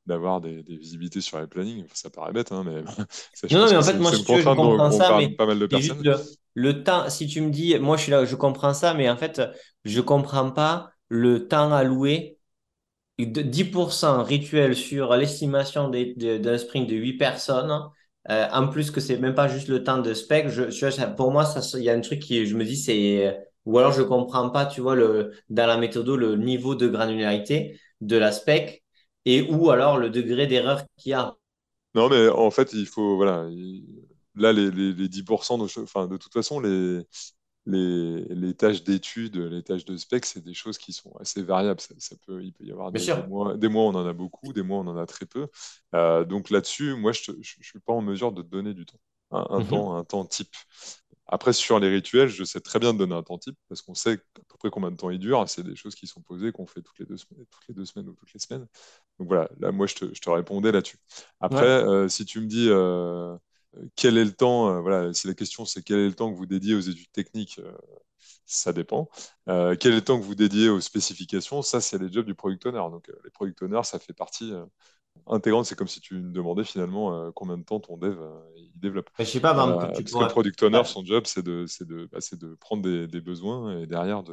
d'avoir des, visibilités sur les plannings. ça paraît bête, hein, mais *laughs* non, mais en fait, moi, je, comprends ça, mais pas mal de personnes. Le, le, temps, si tu me dis, moi, je suis là, je comprends ça, mais en fait, je comprends pas le temps alloué 10% rituel sur l'estimation d'un sprint de 8 personnes, euh, en plus que c'est même pas juste le temps de spec, pour moi, il y a un truc qui, je me dis, c'est, ou alors je comprends pas, tu vois, dans la méthode, le niveau de granularité de la spec, et ou alors le degré d'erreur qu'il y a. Non, mais en fait, il faut, voilà, là, les, les, les 10%, de, enfin, de toute façon, les, les, tâches d'études, les tâches de spec, c'est des choses qui sont assez variables. Ça, peut, il peut y avoir des, mois, des, mois, on en a beaucoup, des mois, on en a très peu. Euh, donc là-dessus, moi, je ne suis pas en mesure de te donner du temps, un, mhm. temps, un temps type. Après, sur les rituels, je sais très bien de donner un temps type parce qu'on sait à peu près combien de temps il dure. C'est des choses qui sont posées, qu'on fait toutes les, deux semaines, toutes les deux semaines ou toutes les semaines. Donc voilà, là, moi, je te, je te répondais là-dessus. Après, euh, si tu me dis, euh, quel est le temps euh, Voilà, si la question c'est quel est le temps que vous dédiez aux études techniques, euh, ça dépend. Euh, quel est le temps que vous dédiez aux spécifications Ça, c'est les jobs du product owner. Donc, les product owners, ça fait partie intégrante. C'est comme si tu me demandais finalement combien de temps ton dev il développe. Je sais pas, parce que le product owner, son job, c'est de, de, bah, de prendre des, besoins et derrière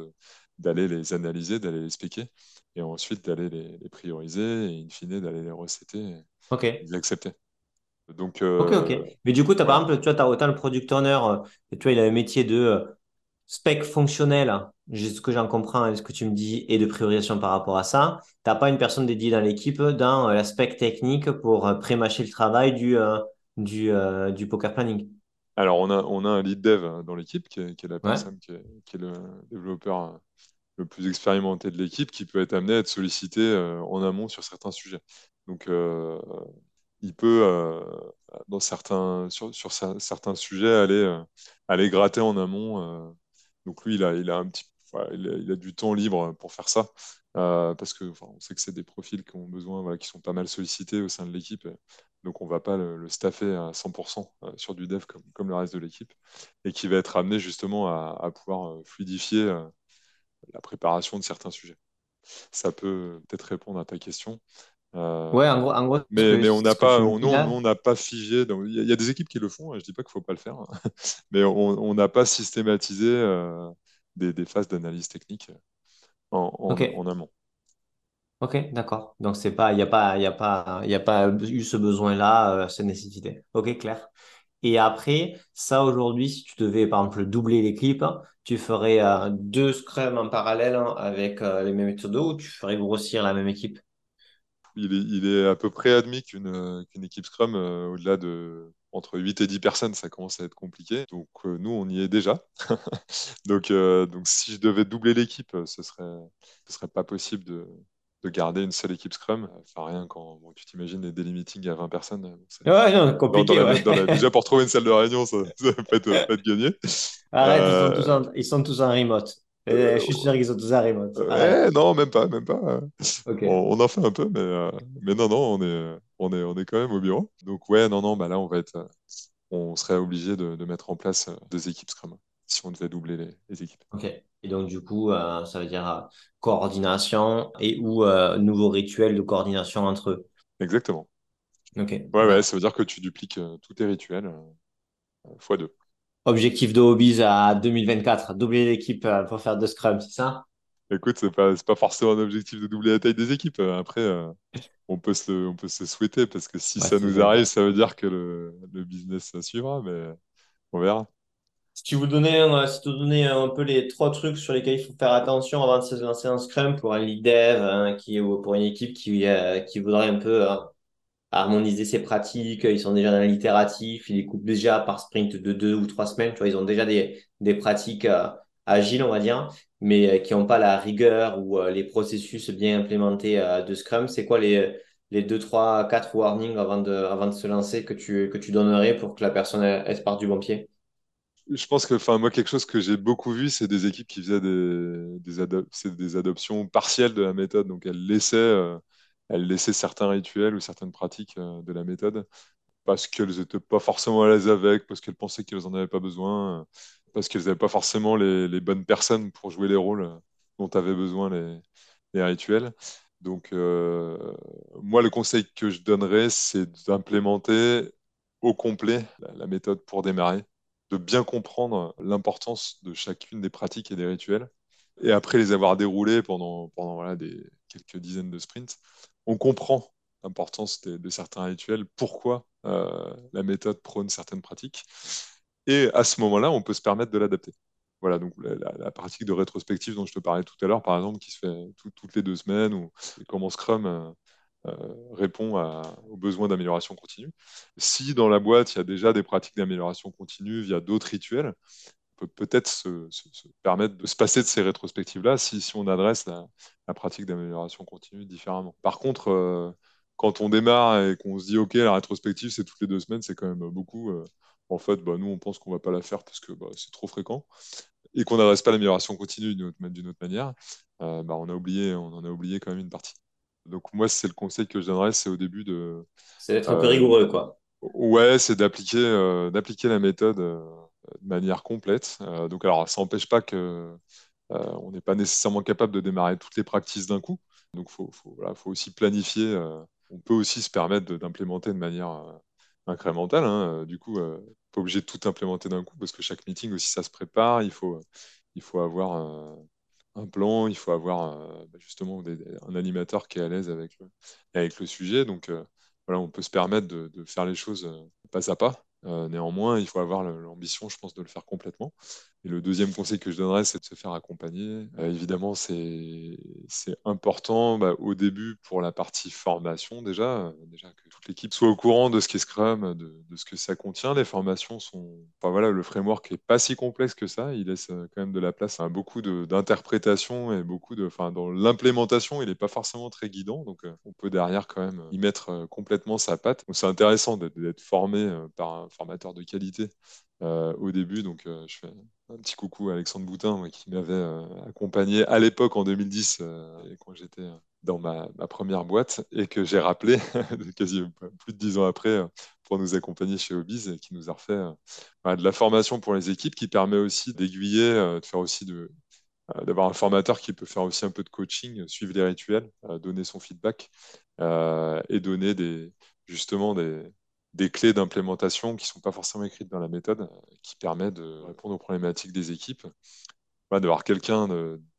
d'aller les analyser, d'aller les expliquer et ensuite d'aller les, prioriser et in fine d'aller les recéter et les accepter. Donc, ok, ok. Euh, Mais du coup, as, par exemple, tu vois, as autant le product owner, euh, tu vois, il a un métier de euh, spec fonctionnel, ce que j'en comprends et ce que tu me dis, et de priorisation par rapport à ça. Tu n'as pas une personne dédiée dans l'équipe dans l'aspect technique pour pré-mâcher le travail du, du, du poker planning? Alors, on a, on a un lead dev dans l'équipe qui, est la personne qui, est, le développeur le plus expérimenté de l'équipe qui peut être amené à être sollicité en amont sur certains sujets. Donc, il peut, euh, dans certains, sur, certains sujets, aller, euh, aller gratter en amont. Euh. donc lui, il a, il a un petit, il a, du temps libre pour faire ça. parce que on sait que c'est des profils qui ont besoin, qui sont pas mal sollicités au sein de l'équipe. donc on ne va pas le, staffer à 100% sur du dev comme, comme le reste de l'équipe, et qui va être amené justement à, pouvoir fluidifier la préparation de certains sujets. Ça peut peut-être répondre à ta question. Ouais, en gros, en gros mais, mais on n'a pas, on, on n'a pas figé. Il y, a des équipes qui le font. je dis pas qu'il faut pas le faire, hein. *laughs* mais on n'a pas systématisé des, des, phases d'analyse technique en, en amont. Ok, d'accord. Donc c'est pas, il n'y a pas, il a pas, il a pas eu ce besoin-là, euh, cette nécessité. Ok, clair. Et après, ça aujourd'hui, si tu devais par exemple doubler l'équipe, tu ferais euh, deux scrums en parallèle hein, avec euh, les mêmes méthodes ou tu ferais grossir la même équipe? Il est, il est à peu près admis qu'une équipe Scrum, au-delà de entre 8 et 10 personnes, ça commence à être compliqué. Donc nous, on y est déjà. *laughs* donc, donc si je devais doubler l'équipe, ce serait, ce serait pas possible de, de garder une seule équipe Scrum. Enfin, rien quand tu t'imagines des daily meetings à 20 personnes. ouais, non, compliqué. déjà, pour trouver une salle de réunion, ça, ça peut, être, *laughs* être, gagné. Arrête, ils, sont euh, tous en, ils, sont tous en, remote. Euh, je suis sûr qu'ils sont tous en remote. Ouais, non, même pas, même pas. On, en fait un peu, mais, euh, mais non, non, on est, on, est, on est quand même au bureau. Donc, ouais, non, non, bah là, on va être, on serait obligé de, de mettre en place deux équipes Scrum si on devait doubler les, les équipes. Ok. Et donc, du coup, euh, ça veut dire euh, coordination et ou euh, nouveau rituel de coordination entre eux. Exactement. Ok. Ouais, ouais, ça veut dire que tu dupliques tous tes rituels fois deux. Objectif de Hobbies à 2024, doubler l'équipe pour faire deux scrums, c'est ça? Écoute, c'est pas, pas forcément un objectif de doubler la taille des équipes. Après, on, peut se, on peut se souhaiter parce que si ça nous arrive, ça veut dire que le, le business ça suivra, mais on verra. Si tu vous donnais, un, si tu donnais un peu les trois trucs sur lesquels il faut faire attention avant de se lancer en Scrum pour un lead dev hein, qui, ou pour une équipe qui, euh, qui voudrait un peu euh, harmoniser ses pratiques, ils sont déjà dans l'itératif, ils les coupent déjà par sprint de deux ou trois semaines, tu vois, ils ont déjà des, des pratiques euh, agiles, on va dire, mais qui n'ont pas la rigueur ou les processus bien implémentés de Scrum. C'est quoi les, les deux, trois, quatre warnings avant de, avant de se lancer que tu, que tu donnerais pour que la personne elle, parte du bon pied? je pense que, enfin, moi, quelque chose que j'ai beaucoup vu, c'est des équipes qui faisaient des, des, des, adoptions partielles de la méthode. Donc, elles laissaient, euh, elles laissaient certains rituels ou certaines pratiques euh, de la méthode parce qu'elles n'étaient pas forcément à l'aise avec, parce qu'elles pensaient qu'elles n'en avaient pas besoin, euh, parce qu'elles n'avaient pas forcément les, bonnes personnes pour jouer les rôles dont avaient besoin les, rituels. Donc, moi, le conseil que je donnerais, c'est d'implémenter au complet la méthode pour démarrer de bien comprendre l'importance de chacune des pratiques et des rituels. Et après les avoir déroulés pendant, pendant des, quelques dizaines de sprints, on comprend l'importance de, certains rituels, pourquoi euh, la méthode prône certaines pratiques. Et à ce moment-là, on peut se permettre de l'adapter. Voilà, donc la, pratique de rétrospective dont je te parlais tout à l'heure, par exemple, qui se fait toutes les deux semaines, ou comment Scrum euh, euh, répond aux besoins d'amélioration continue. Si dans la boîte, il y a déjà des pratiques d'amélioration continue via d'autres rituels, peut peut-être se, permettre de se passer de ces rétrospectives-là si, si, on adresse la, pratique d'amélioration continue différemment. Par contre, euh, quand on démarre et qu'on se dit, OK, la rétrospective, c'est toutes les deux semaines, c'est quand même beaucoup. Euh, en fait, bah, nous, on pense qu'on ne va pas la faire parce que bah, c'est trop fréquent et qu'on n'adresse pas l'amélioration continue d'une autre, autre, manière, bah, on, a oublié, on en a oublié quand même une partie. Donc moi, c'est le conseil que je donnerais, c'est au début de... C'est d'être un peu rigoureux, quoi. Ouais, c'est d'appliquer euh, d'appliquer la méthode euh, de manière complète. Euh, donc alors, ça n'empêche pas que on n'est pas nécessairement capable de démarrer toutes les pratiques d'un coup. Donc faut, faut, voilà, faut aussi planifier. on peut aussi se permettre d'implémenter de, manière incrémentale. Hein. Du coup, pas obligé de tout implémenter d'un coup parce que chaque meeting aussi ça se prépare. Il faut il faut avoir un plan, il faut avoir euh, bah, justement un animateur qui est à l'aise avec le, sujet. Donc euh, voilà, on peut se permettre de, faire les choses euh, pas à pas. Néanmoins, il faut avoir l'ambition, je pense, de le faire complètement. Et le deuxième conseil que je donnerais, c'est de se faire accompagner. Euh, évidemment, c'est important bah, au début pour la partie formation déjà, euh, déjà que toute l'équipe soit au courant de ce qu'est Scrum, de, ce que ça contient. Les formations sont, enfin voilà, le framework est pas si complexe que ça. Il laisse euh, quand même de la place à beaucoup d'interprétations et beaucoup de, enfin dans l'implémentation, il n'est pas forcément très guidant. Donc on peut derrière quand même y mettre complètement sa patte. C'est intéressant d'être formé par un formateur de qualité au début. Donc, euh, je fais un petit coucou à Alexandre Boutin, qui m'avait euh, accompagné à l'époque en 2010, quand j'étais dans ma, première boîte et que j'ai rappelé *laughs* quasi plus de dix ans après pour nous accompagner chez Obiz et qui nous a refait de la formation pour les équipes qui permet aussi d'aiguiller, de faire aussi de, d'avoir un formateur qui peut faire aussi un peu de coaching, suivre les rituels, donner son feedback et donner des, justement des, des clés d'implémentation qui ne sont pas forcément écrites dans la méthode, qui permet de répondre aux problématiques des équipes. D'avoir quelqu'un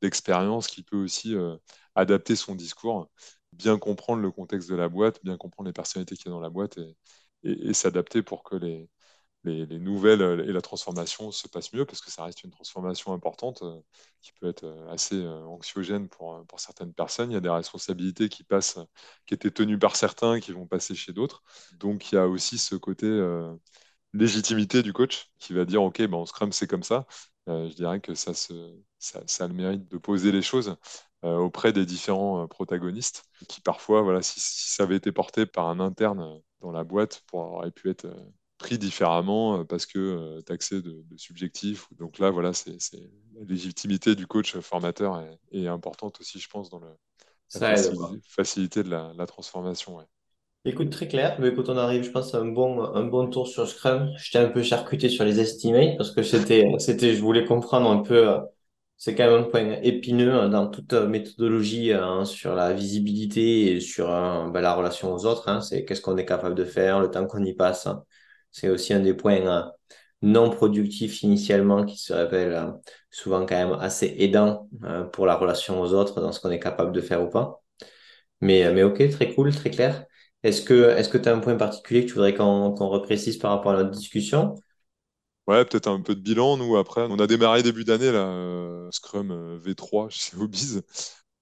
d'expérience qui peut aussi euh, adapter son discours, bien comprendre le contexte de la boîte, bien comprendre les personnalités qu'il y a dans la boîte et, s'adapter pour que les, les, nouvelles et la transformation se passent mieux, parce que ça reste une transformation importante euh, qui peut être euh, assez anxiogène pour, pour certaines personnes. Il y a des responsabilités qui passent, qui étaient tenues par certains, qui vont passer chez d'autres. Donc il y a aussi ce côté légitimité du coach qui va dire ok ben, Scrum c'est comme ça euh, je dirais que ça, a le mérite de poser les choses euh, auprès des différents euh, protagonistes, qui parfois, voilà, si, ça avait été porté par un interne dans la boîte, aurait pu être pris différemment parce que taxé de, de, subjectif. Donc là, voilà, c'est la légitimité du coach formateur est, importante aussi, je pense, dans le, la facilité, de la, transformation. Écoute, très clair. Mais écoute, on arrive, je pense, à un bon, un bon tour sur Scrum. J'étais un peu charcuté sur les estimates parce que c'était, *laughs* c'était, je voulais comprendre un peu, euh, c'est quand même un point épineux hein, dans toute euh, méthodologie hein, sur la visibilité et sur euh, ben, la relation aux autres. Hein. c'est qu'est-ce qu'on est capable de faire, le temps qu'on y passe. C'est aussi un des points non productifs initialement qui se révèle souvent quand même assez aidant pour la relation aux autres dans ce qu'on est capable de faire ou pas. Mais, mais ok, très cool, très clair. Est-ce que que tu as un point particulier que tu voudrais qu'on reprécise par rapport à notre discussion? Ouais, peut-être un peu de bilan, nous, après. On a démarré début d'année, là, euh, Scrum euh, V3 chez Obiz.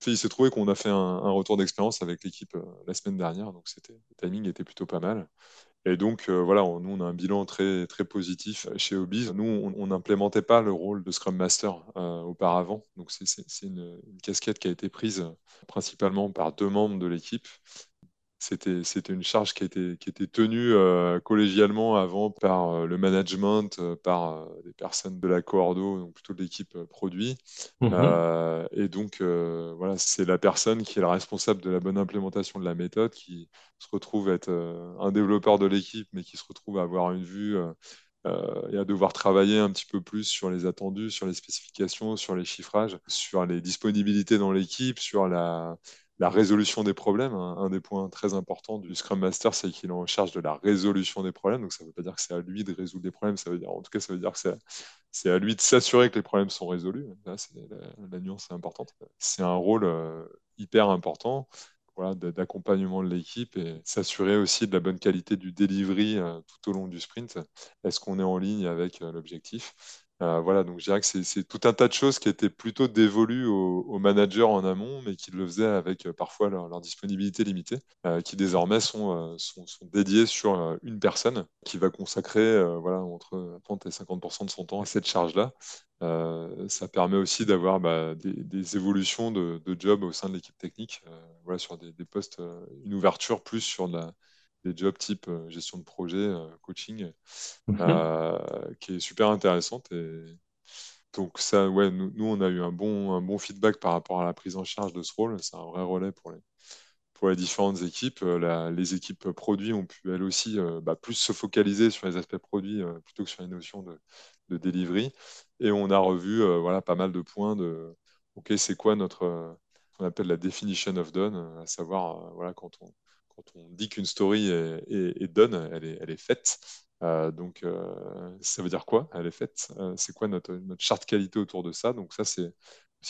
Il s'est trouvé qu'on a fait un, retour d'expérience avec l'équipe euh, la semaine dernière, donc le timing était plutôt pas mal. Et donc, voilà, nous, on a un bilan très, très positif chez Obiz. Nous, on n'implémentait pas le rôle de Scrum Master auparavant. Donc, c'est, une, une, casquette qui a été prise principalement par deux membres de l'équipe c'était, c'était une charge qui était, qui était tenue euh, collégialement avant par euh, le management, euh, par des personnes de la coordo, donc plutôt de l'équipe produit. Mhm. et donc, voilà, c'est la personne qui est la responsable de la bonne implémentation de la méthode, qui se retrouve être un développeur de l'équipe, mais qui se retrouve à avoir une vue et à devoir travailler un petit peu plus sur les attendus, sur les spécifications, sur les chiffrages, sur les disponibilités dans l'équipe, sur la la résolution des problèmes. Un, des points très importants du Scrum Master, c'est qu'il est en charge de la résolution des problèmes. Donc, ça ne veut pas dire que c'est à lui de résoudre des problèmes. Ça veut dire, en tout cas, ça veut dire que c'est à, lui de s'assurer que les problèmes sont résolus. Là, la, nuance est importante. C'est un rôle euh, hyper important. d'accompagnement de l'équipe et s'assurer aussi de la bonne qualité du delivery euh, tout au long du sprint. Est-ce qu'on est en ligne avec euh, l'objectif? Euh, voilà, donc je dirais que c'est tout un tas de choses qui étaient plutôt dévolues aux, managers en amont, mais qui le faisaient avec euh, parfois leur, disponibilité limitée, euh, qui désormais sont, sont, dédiées sur une personne qui va consacrer voilà, entre 30 et 50% de son temps à cette charge-là. ça permet aussi d'avoir bah, des, évolutions de, de, job au sein de l'équipe technique, voilà, sur des, des postes, une ouverture plus sur de la, des jobs type euh, gestion de projet, euh, coaching, mhm. euh, qui est super intéressante. Et donc ça, ouais, nous, on a eu un bon, un bon feedback par rapport à la prise en charge de ce rôle. C'est un vrai relais pour les, pour les différentes équipes. les équipes produits ont pu, elles aussi, bah, plus se focaliser sur les aspects produits plutôt que sur les notions de, de delivery. Et on a revu voilà, pas mal de points de, OK, c'est quoi notre, on appelle la definition of done, à savoir, voilà, quand on, quand on dit qu'une story est, done, elle est, elle est faite. Euh, donc, euh, ça veut dire quoi Elle est faite? Euh, c'est quoi notre, charte qualité autour de ça? Donc, ça, c'est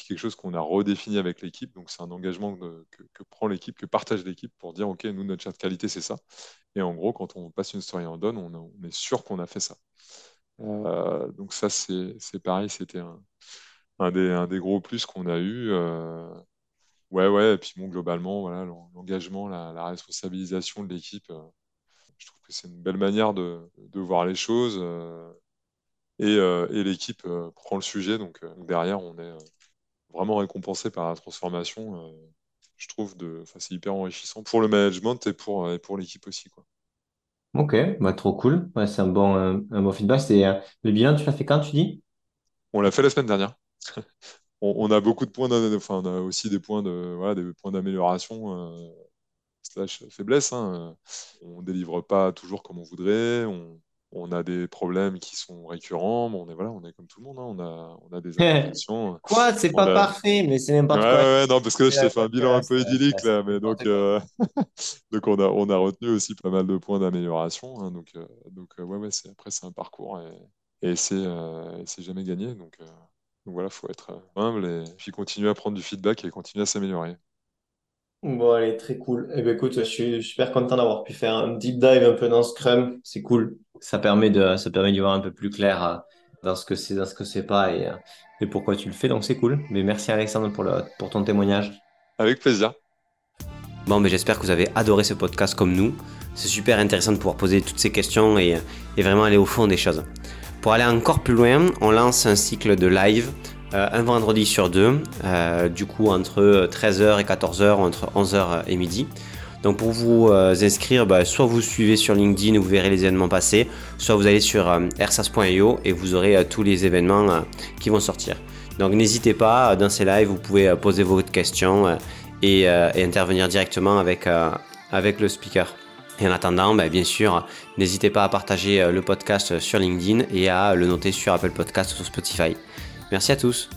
quelque chose qu'on a redéfini avec l'équipe. Donc, c'est un engagement que, prend l'équipe, que partage l'équipe pour dire OK, nous, notre charte qualité, c'est ça. Et en gros, quand on passe une story en done, on, est sûr qu'on a fait ça. donc, ça, c'est pareil. C'était un, des, gros plus qu'on a eu. Ouais, ouais, et puis bon, globalement, voilà, l'engagement, la, responsabilisation de l'équipe, euh, je trouve que c'est une belle manière de, voir les choses. Euh, euh, et, l'équipe prend le sujet, donc derrière, on est vraiment récompensé par la transformation. je trouve de, c'est hyper enrichissant pour le management et pour, pour l'équipe aussi, quoi. Ok, bah, trop cool. Ouais, c'est un bon, un, bon feedback. C'est, le bilan, tu l'as fait quand, tu dis? On l'a fait la semaine dernière. On, a beaucoup de points, enfin, on a aussi des points de, voilà, des points d'amélioration slash faiblesse. Hein. On délivre pas toujours comme on voudrait. On, on a des problèmes qui sont récurrents. on est voilà, on est comme tout le monde. Hein. On a, on a des *laughs* imperfections. quoi C'est pas parfait, mais c'est n'importe ouais, quoi. Ouais, non, parce que là, je t'ai fait un bilan un peu idyllique là, mais donc, euh, *laughs* donc on a, on a retenu aussi pas mal de points d'amélioration. Hein. donc, euh, donc euh, ouais, ouais, c'est après c'est un parcours et, et c'est, c'est jamais gagné. Donc, donc voilà, faut être humble et puis continuer à prendre du feedback et continuer à s'améliorer. Bon, allez, très cool. Eh ben, écoute, je suis super content d'avoir pu faire un deep dive un peu dans Scrum. C'est cool. Ça permet de, ça permet d'y voir un peu plus clair euh, dans ce que c'est, dans ce que c'est pas et, euh, et pourquoi tu le fais. Donc, c'est cool. Mais merci, Alexandre, pour, le, pour ton témoignage. Avec plaisir. Bon, mais j'espère que vous avez adoré ce podcast comme nous. C'est super intéressant de pouvoir poser toutes ces questions et, et vraiment aller au fond des choses. Pour aller encore plus loin, on lance un cycle de live euh, un vendredi sur deux, euh, du coup entre 13h et 14h, entre 11h et midi. Donc pour vous euh, inscrire, bah, soit vous suivez sur LinkedIn vous verrez les événements passés, soit vous allez sur ersas.io et vous aurez tous les événements qui vont sortir. Donc n'hésitez pas, dans ces lives, vous pouvez poser vos questions et, et, intervenir directement avec, avec le speaker. Et en attendant, bah, bien sûr, n'hésitez pas à partager le podcast sur LinkedIn et à le noter sur Apple Podcast ou sur Spotify. Merci à tous.